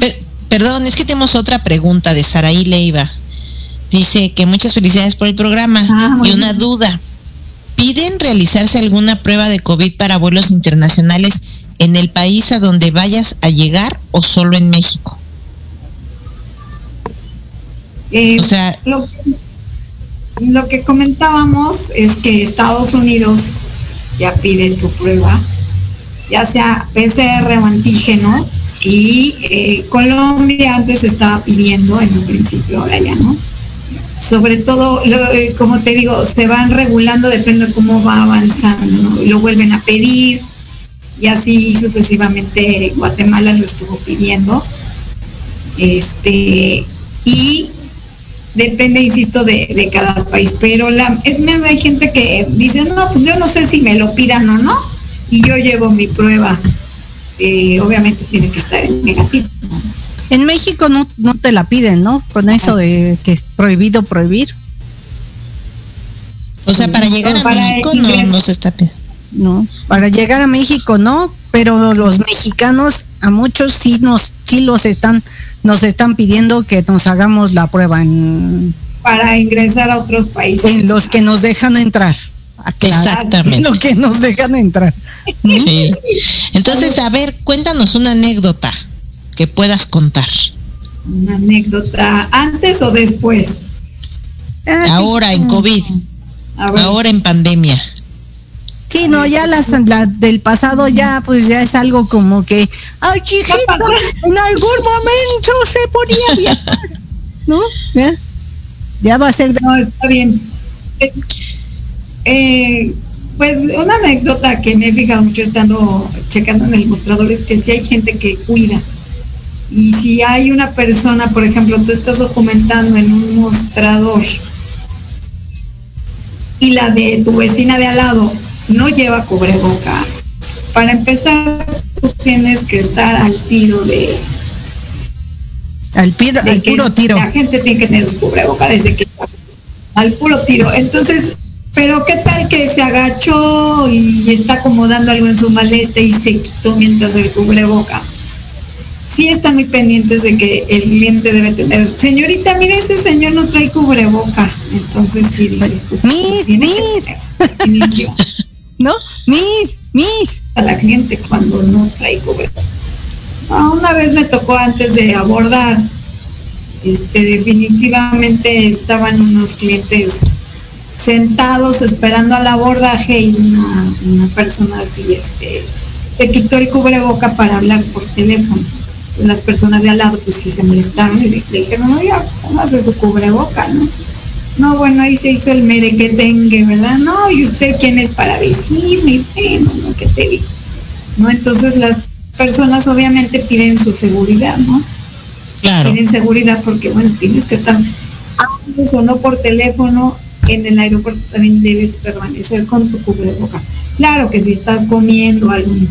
Per- perdón, es que tenemos otra pregunta de Saraí Leiva. Dice que muchas felicidades por el programa Ah, y una duda. ¿Piden realizarse alguna prueba de COVID para vuelos internacionales en el país a donde vayas a llegar o solo en México? Eh, O sea, lo, lo que comentábamos es que Estados Unidos ya pide tu prueba, ya sea PCR o antígenos, y eh, Colombia antes estaba pidiendo en un principio, ahora ya no. Sobre todo, eh, como te digo, se van regulando, depende de cómo va avanzando, ¿no? Lo vuelven a pedir, y así sucesivamente Guatemala lo estuvo pidiendo. Este, y depende, insisto, de, de cada país. Pero la, es más, hay gente que dice, no, pues yo no sé si me lo pidan o no, y yo llevo mi prueba. Eh, obviamente tiene que estar en negativo. En México no, no te la piden, ¿no? Con eso de que es prohibido prohibir. o sea, para llegar a Para México no, no se está pidiendo. No, para llegar a México no, pero los mexicanos a muchos sí nos sí los están nos están pidiendo que nos hagamos la prueba en, Para ingresar a otros países. en los que nos dejan entrar. Aclarar, Exactamente. En los que nos dejan entrar. Sí. Entonces, a ver, cuéntanos una anécdota que puedas contar. Una anécdota, antes o después. Ah, Ahora en COVID, ahora en pandemia. Sí, no, ya las, las del pasado ya pues ya es algo como que, ay chiquito, en algún momento se podía viajar, ¿no? Ya, ya va a ser de- No, está bien. Eh, eh, pues una anécdota que me he fijado mucho estando checando en el mostrador es que si hay gente que cuida. Y si hay una persona, por ejemplo, tú estás documentando en un mostrador y la de tu vecina de al lado no lleva cubreboca, para empezar tú tienes que estar al tiro de, al, piro- de al que puro tiro. La gente tiene que tener su cubreboca desde que al puro tiro. Entonces, pero qué tal que se agachó y está acomodando algo en su maleta y se quitó mientras el cubreboca. Sí están muy pendientes de que el cliente debe tener, señorita, mire ese señor no trae cubreboca. Entonces sí dices, pues, Miss, ¿No? Mis, mis. a la cliente cuando no trae cubreboca. Ah, una vez me tocó antes de abordar, este, definitivamente estaban unos clientes sentados esperando al abordaje y una, persona así, este, se quitó el cubreboca para hablar por teléfono. Las personas de al lado pues sí se molestaron y le le dijeron, no, ya, póngase su cubreboca, ¿no? No, bueno, ahí se hizo el merequetengue, ¿verdad? No, ¿y usted quién es para decirme? Bueno, ¿no? ¿Qué te digo? ¿No? Entonces las personas obviamente piden su seguridad, ¿no? Claro. Piden seguridad porque, bueno, tienes que estar antes o no por teléfono, en el aeropuerto también debes permanecer con tu cubreboca. Claro que si estás comiendo algún,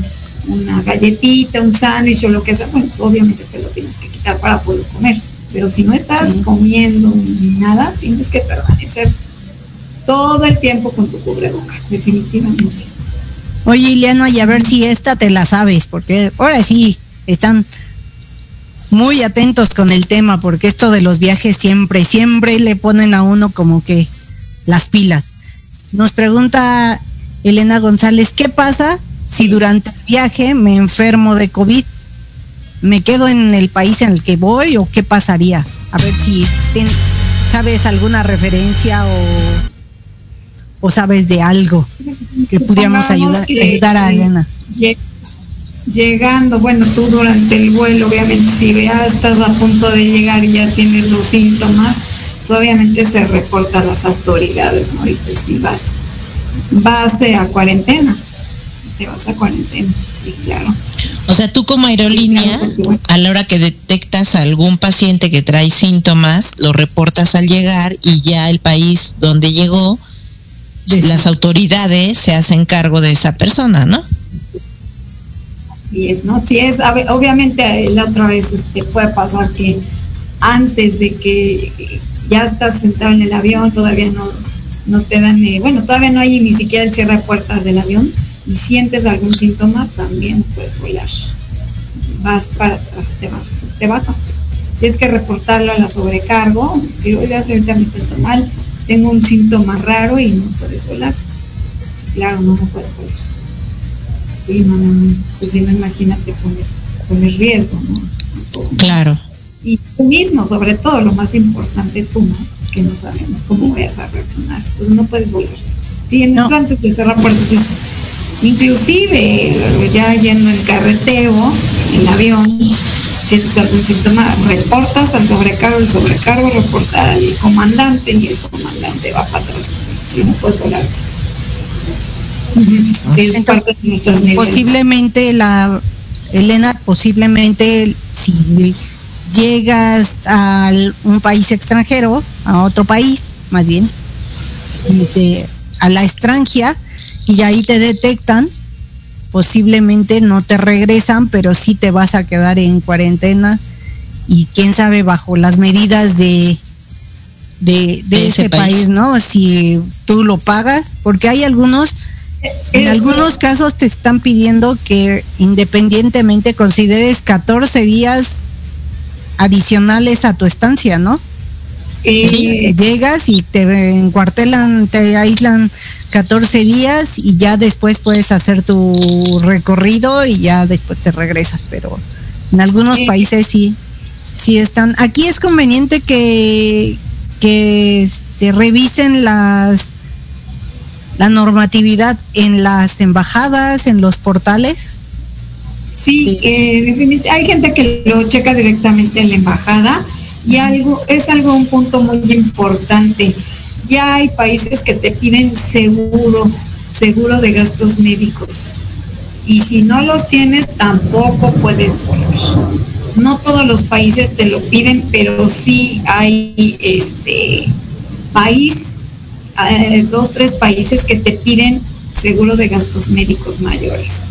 una galletita, un sándwich o lo que sea, bueno, pues obviamente te lo tienes que quitar para poder comer. Pero si no estás comiendo ni nada, tienes que permanecer todo el tiempo con tu cubreboca, definitivamente. Oye, Ileana, y a ver si esta te la sabes, porque ahora sí están muy atentos con el tema, porque esto de los viajes siempre, siempre le ponen a uno como que las pilas. Nos pregunta Elena González, ¿qué pasa si durante el viaje me enfermo de COVID? ¿Me quedo en el país en el que voy o qué pasaría? A ver si ten- sabes alguna referencia o, o sabes de algo que pudiéramos ayudar, que- ayudar a Elena. Lle- Llegando, bueno, tú durante el vuelo, obviamente, si ya estás a punto de llegar y ya tienes los síntomas, pues obviamente se reporta a las autoridades, ¿no? Y pues si vas, vas eh, a cuarentena. te vas a cuarentena. Sí, claro. O sea, tú como aerolínea, a la hora que detectas a algún paciente que trae síntomas, lo reportas al llegar y ya el país donde llegó, las autoridades se hacen cargo de esa persona, ¿no? Así es, ¿no? Sí es, obviamente eh, la otra vez este, puede pasar que antes de que ya estás sentado en el avión, todavía no, no te dan, eh, bueno, todavía no hay ni siquiera el cierre de puertas del avión y sientes algún síntoma, también puedes volar. Vas para atrás, te, bajas, te bajas. Tienes que reportarlo a la sobrecargo, si oiga, ahorita me siento mal, tengo un síntoma raro y no puedes volar. Sí, claro, no, no puedes volar. Sí, no, no, no. Pues si no, imagínate, pones, pones riesgo, ¿no? Claro. Y tú mismo, sobre todo, lo más importante tú, ¿no? Que no sabemos cómo vayas a reaccionar. Entonces no puedes volar. Sí, en el antes de cerrar puertas inclusive ya yendo en carreteo, en avión, sientes algún síntoma, reportas al sobrecargo, el sobrecargo reporta al comandante y el comandante va para atrás. Si no puedes volar así. Sí, es parte de nuestras medidas. posiblemente la Elena posiblemente si llegas a un país extranjero a otro país más bien dice, a la extranjera y ahí te detectan posiblemente no te regresan pero sí te vas a quedar en cuarentena y quién sabe bajo las medidas de de, de De ese ese, país. país. no si tú lo pagas porque hay algunos en algunos casos te están pidiendo que independientemente consideres 14 días adicionales a tu estancia, ¿no? Llegas y te encuartelan, te aíslan 14 días y ya después puedes hacer tu recorrido y ya después te regresas, pero en algunos Sí. países sí, sí están. Aquí es conveniente que, que este, revisen las la normatividad en las embajadas, en los portales. Sí, eh, definitivamente hay gente que lo checa directamente en la embajada y algo es algo un punto muy importante. Ya hay países que te piden seguro, seguro de gastos médicos. Y si no los tienes, tampoco puedes volar. No todos los países te lo piden, pero sí hay este país, eh, dos, tres países que te piden seguro de gastos médicos mayores.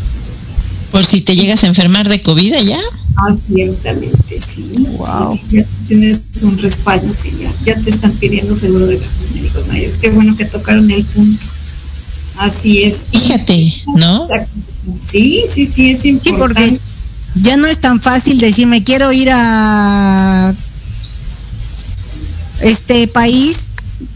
Por si te llegas a enfermar de COVID ya. Ah, ciertamente, sí. Wow. Sí, sí, ya tienes un respaldo, sí, ya, ya te están pidiendo seguro de gastos médicos mayores. Qué bueno que tocaron el punto. Así es. Fíjate, ¿no? Sí, sí, sí, es Sí, porque importante. ya no es tan fácil decir me quiero ir a este país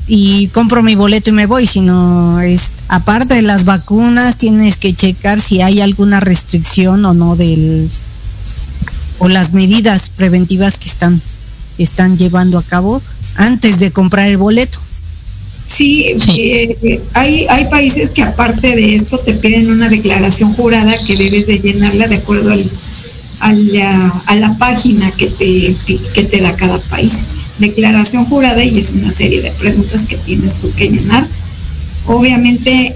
y compro mi boleto y me voy, sino es aparte de las vacunas tienes que checar si hay alguna restricción o no del o las medidas preventivas que están están llevando a cabo antes de comprar el boleto. Sí, Sí. eh, eh, hay, hay países que aparte de esto te piden una declaración jurada que debes de llenarla de acuerdo al, a, la, a la página que te, que te da cada país. Declaración jurada y es una serie de preguntas que tienes tú que llenar. Obviamente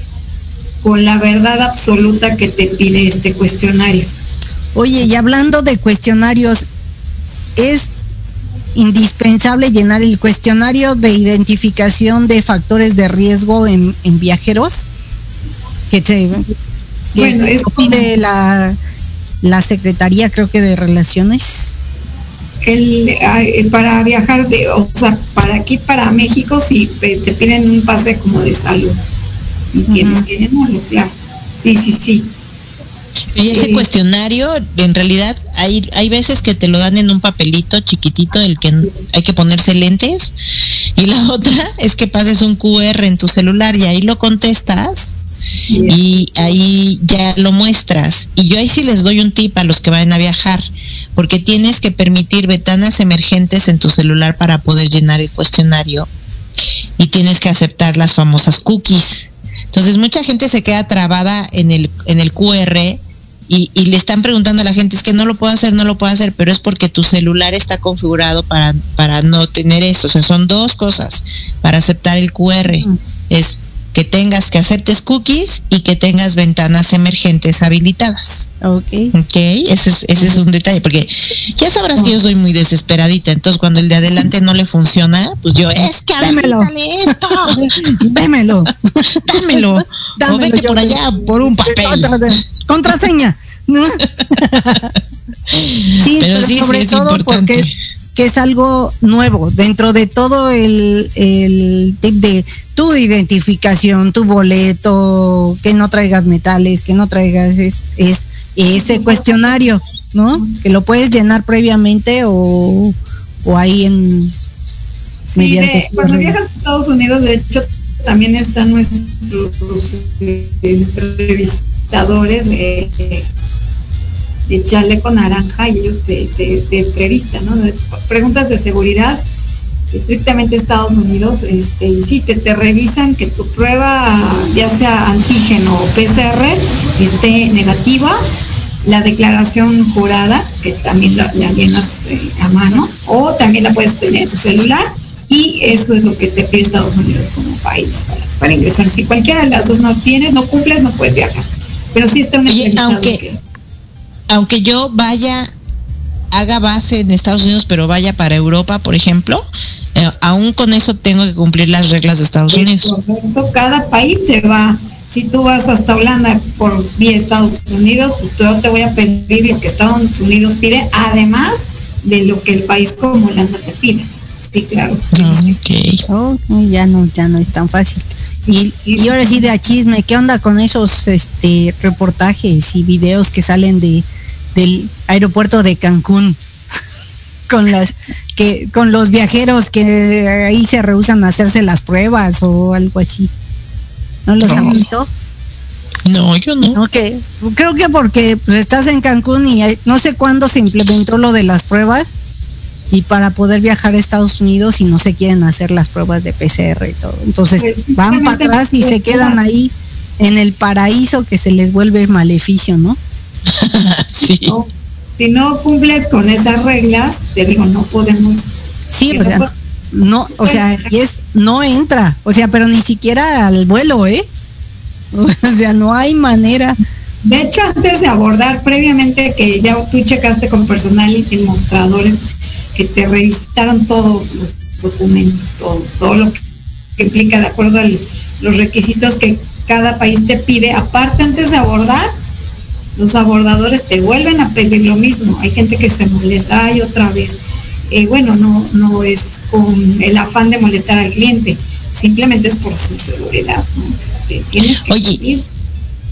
con la verdad absoluta que te pide este cuestionario. Oye, y hablando de cuestionarios, es indispensable llenar el cuestionario de identificación de factores de riesgo en, en viajeros que se Bueno, es pide la, la Secretaría, creo que de Relaciones. El, eh, para viajar de, o sea, para aquí, para México, sí te piden un pase como de salud. Y tienes que llenarlo, claro. Sí, sí, sí. Y ese Sí. cuestionario, en realidad, hay, hay veces que te lo dan en un papelito chiquitito, el que hay que ponerse lentes. Y la *laughs* otra es que pases un QR en tu celular y ahí lo contestas y ahí ya lo muestras. Y yo ahí sí les doy un tip a los que vayan a viajar, porque tienes que permitir ventanas emergentes en tu celular para poder llenar el cuestionario y tienes que aceptar las famosas cookies. Entonces mucha gente se queda trabada en el, en el QR y, y le están preguntando a la gente, es que no lo puedo hacer, no lo puedo hacer, pero es porque tu celular está configurado para, para no tener eso. O sea, son dos cosas para aceptar el QR. Es que tengas que aceptes cookies y que tengas ventanas emergentes habilitadas. Ok. Ok, eso es, ese es un detalle, porque ya sabrás que yo soy muy desesperadita, entonces cuando el de adelante no le funciona, pues yo, es que habilitale esto, *laughs* *laughs* dámelo, o Dámelo, vete yo por allá por un papel. Contra- Contraseña. ¿no? *laughs* sí, Pero pero, sí, sí, sobre es todo importante. porque es, que es algo nuevo dentro de todo el, el tip de tu identificación, tu boleto, que no traigas metales, que no traigas es, es ese cuestionario, ¿no? Que lo puedes llenar previamente o, o ahí en Sí, mediante de- cuando viajas a Estados Unidos, de hecho, también están nuestros eh, entrevistadores de, de chaleco naranja y ellos te, te, entrevistan, ¿no? De- Preguntas de seguridad, estrictamente Estados Unidos, este, y sí, te, te revisan que tu prueba, ya sea antígeno o PCR, esté negativa, la declaración jurada, que también la, la llenas eh, a mano, o también la puedes tener en tu celular, y eso es lo que te pide Estados Unidos como país para ingresar. Si cualquiera de las dos no tienes, no cumples, no puedes viajar. Pero sí está un Oye, aunque- que- Aunque yo vaya, haga base en Estados Unidos, pero vaya para Europa, por ejemplo, eh, aún con eso tengo que cumplir las reglas de Estados Unidos. Correcto, cada país te va. Si tú vas hasta Holanda por vía Estados Unidos, pues yo te voy a pedir lo que Estados Unidos pide, además de lo que el país como Holanda te pide. Sí, claro. Oh, ya no, ya no es tan fácil. Y, y ahora sí de a chisme, ¿qué onda con esos este reportajes y videos que salen de del aeropuerto de Cancún? *laughs* con las que con los viajeros que ahí se rehusan a hacerse las pruebas o algo así. ¿No los han No. visto? No, yo no. Ok, creo que porque pues, estás en Cancún y hay- no sé cuándo se implementó lo de las pruebas y para poder viajar a Estados Unidos y no se quieren hacer las pruebas de PCR y todo. Entonces Pues, van para atrás y se quedan queda. ahí en el paraíso que se les vuelve maleficio, ¿no? *laughs* sí. No, si no cumples con esas reglas, te digo, no podemos. Sí, o no sea, no, o sea, y es no entra, o sea, pero ni siquiera al vuelo, ¿eh? *laughs* O sea, no hay manera. De hecho, antes de abordar, previamente que ya tú checaste con personal y mostradores que te revisaron todos los documentos, todo, todo lo que implica de acuerdo a los requisitos que cada país te pide. Aparte, antes de abordar, los abordadores te vuelven a pedir lo mismo. Hay gente que se molesta, ay, otra vez. Eh, bueno, no, no es con el afán de molestar al cliente, simplemente es por su seguridad. ¿no? Este, tienes que Oye, cumplir.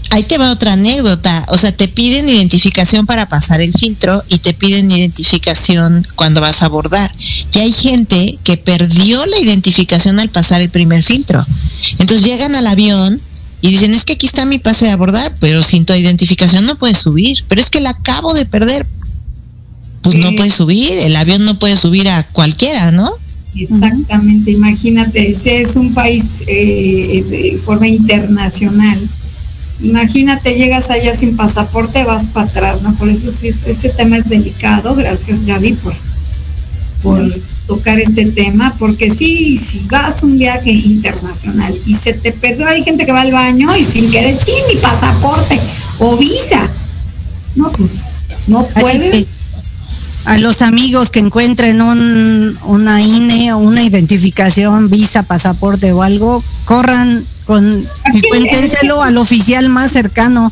Ahí te va otra anécdota. O sea, te piden identificación para pasar el filtro y te piden identificación cuando vas a abordar. Y hay gente que perdió la identificación al pasar el primer filtro. Entonces llegan al avión y dicen, es que aquí está mi pase de abordar, pero sin tu identificación no puedes subir. Pero es que la acabo de perder. Pues no puedes subir, el avión no puede subir a cualquiera, ¿no? Exactamente, imagínate, ese es un país eh, de forma internacional. Imagínate, llegas allá sin pasaporte, vas para atrás, ¿no? Por eso sí, es- ese tema es delicado. Gracias, Gaby, por, por tocar este tema, porque sí, si vas a un viaje internacional y se te perdió, hay gente que va al baño y sin querer, sí, mi pasaporte o visa. No, pues no puedes. a los amigos que encuentren un, una INE o una identificación, visa, pasaporte o algo, corran con y cuéntenselo al oficial más cercano,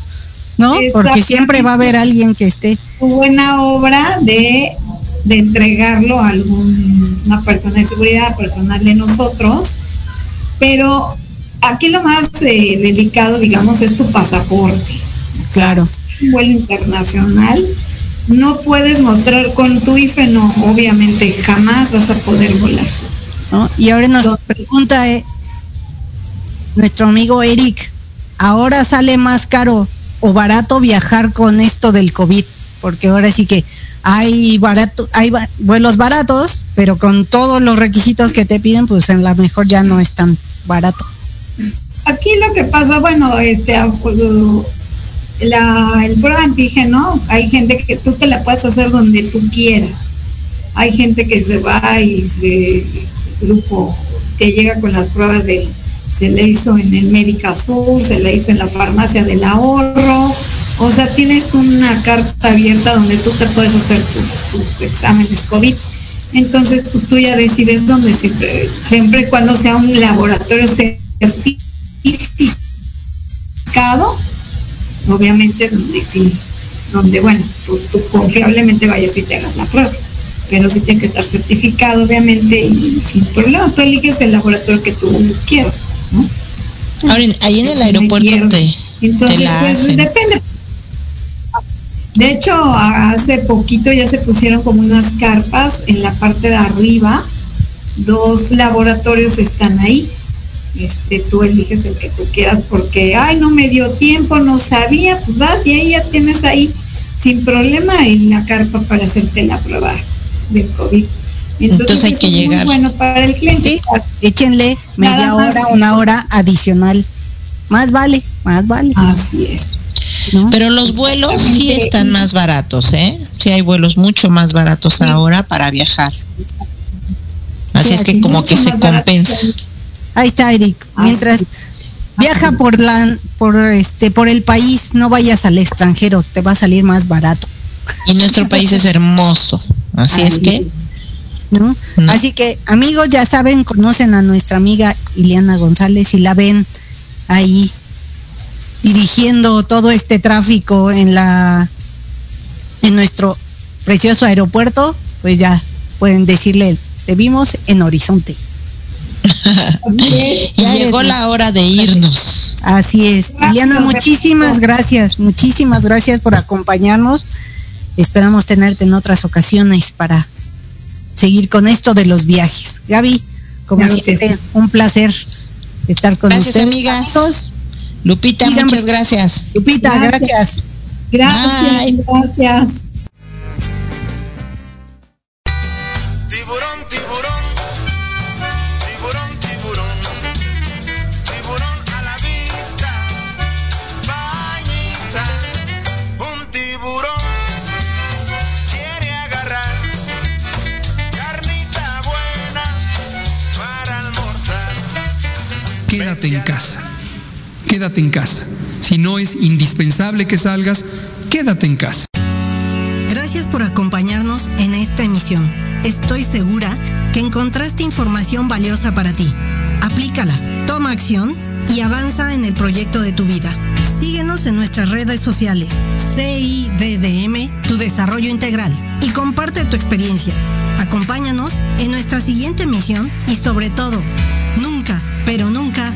¿no? Porque siempre va a haber alguien que esté. buena obra de, de entregarlo a alguna persona de seguridad, personal de nosotros, pero aquí lo más eh, delicado, digamos, es tu pasaporte. Claro. Un vuelo internacional, no puedes mostrar con tu IFE, no, obviamente jamás vas a poder volar. ¿no? Y ahora nos pregunta eh, nuestro amigo Eric, ¿ahora sale más caro o barato viajar con esto del COVID? Porque ahora sí que hay barato, hay vuelos baratos, pero con todos los requisitos que te piden, pues en la mejor ya no es tan barato. Aquí lo que pasa, bueno, este, a- la, el prueba antígeno, hay gente que tú te la puedes hacer donde tú quieras. Hay gente que se va y se, grupo que llega con las pruebas del se le hizo en el Médica Sur, se le hizo en la farmacia del ahorro. O sea, tienes una carta abierta donde tú te puedes hacer tu- tus exámenes COVID. Entonces tú ya decides dónde siempre, siempre cuando sea un laboratorio certificado, obviamente donde sí, donde bueno, tú, tú confiablemente vayas y te hagas la prueba. Pero sí tiene que estar certificado, obviamente, y sin problema. Tú eliges el laboratorio que tú quieras. Ahora, ahí en el aeropuerto te, Entonces, te la pues hacen. depende. De hecho, hace poquito ya se pusieron como unas carpas en la parte de arriba. Dos laboratorios están ahí. Este, tú eliges el que tú quieras porque, ay, no me dio tiempo, no sabía, pues vas y ahí ya tienes ahí sin problema en la carpa para hacerte la prueba del COVID. Entonces hay que es muy llegar. bueno para el cliente. Échenle media Nada más. hora, una hora adicional. Más vale, más vale. Así es. ¿no? Pero los vuelos sí están más baratos, ¿eh? Sí hay vuelos mucho más baratos ahora para viajar. Así Sí, es que así, como que se barato. compensa. Ahí está Eric. Mientras viaja por la por este por el país, no vayas al extranjero, te va a salir más barato, Y nuestro país es hermoso. Así es que ¿no? Mm. Así que amigos, ya saben, conocen a nuestra amiga Ileana González y la ven ahí dirigiendo todo este tráfico en la en nuestro precioso aeropuerto, pues ya pueden decirle, te vimos en Horizonte. *laughs* y Ya llegó la hora de irnos. Así es. Ileana, muchísimas gracias, muchísimas gracias por acompañarnos. Esperamos tenerte en otras ocasiones para seguir con esto de los viajes. Gaby, como Claro siempre, sí. un placer estar con Gracias, ustedes. amigas. Lupita, muchas gracias. Lupita, Gracias. gracias. Gracias, Bye. gracias. En casa. Quédate en casa. Si no es indispensable que salgas, quédate en casa. Gracias por acompañarnos en esta emisión. Estoy segura que encontraste información valiosa para ti. Aplícala, toma acción y avanza en el proyecto de tu vida. Síguenos en nuestras redes sociales, CIDDM, tu desarrollo integral, y comparte tu experiencia. Acompáñanos en nuestra siguiente emisión y sobre todo, nunca, pero nunca.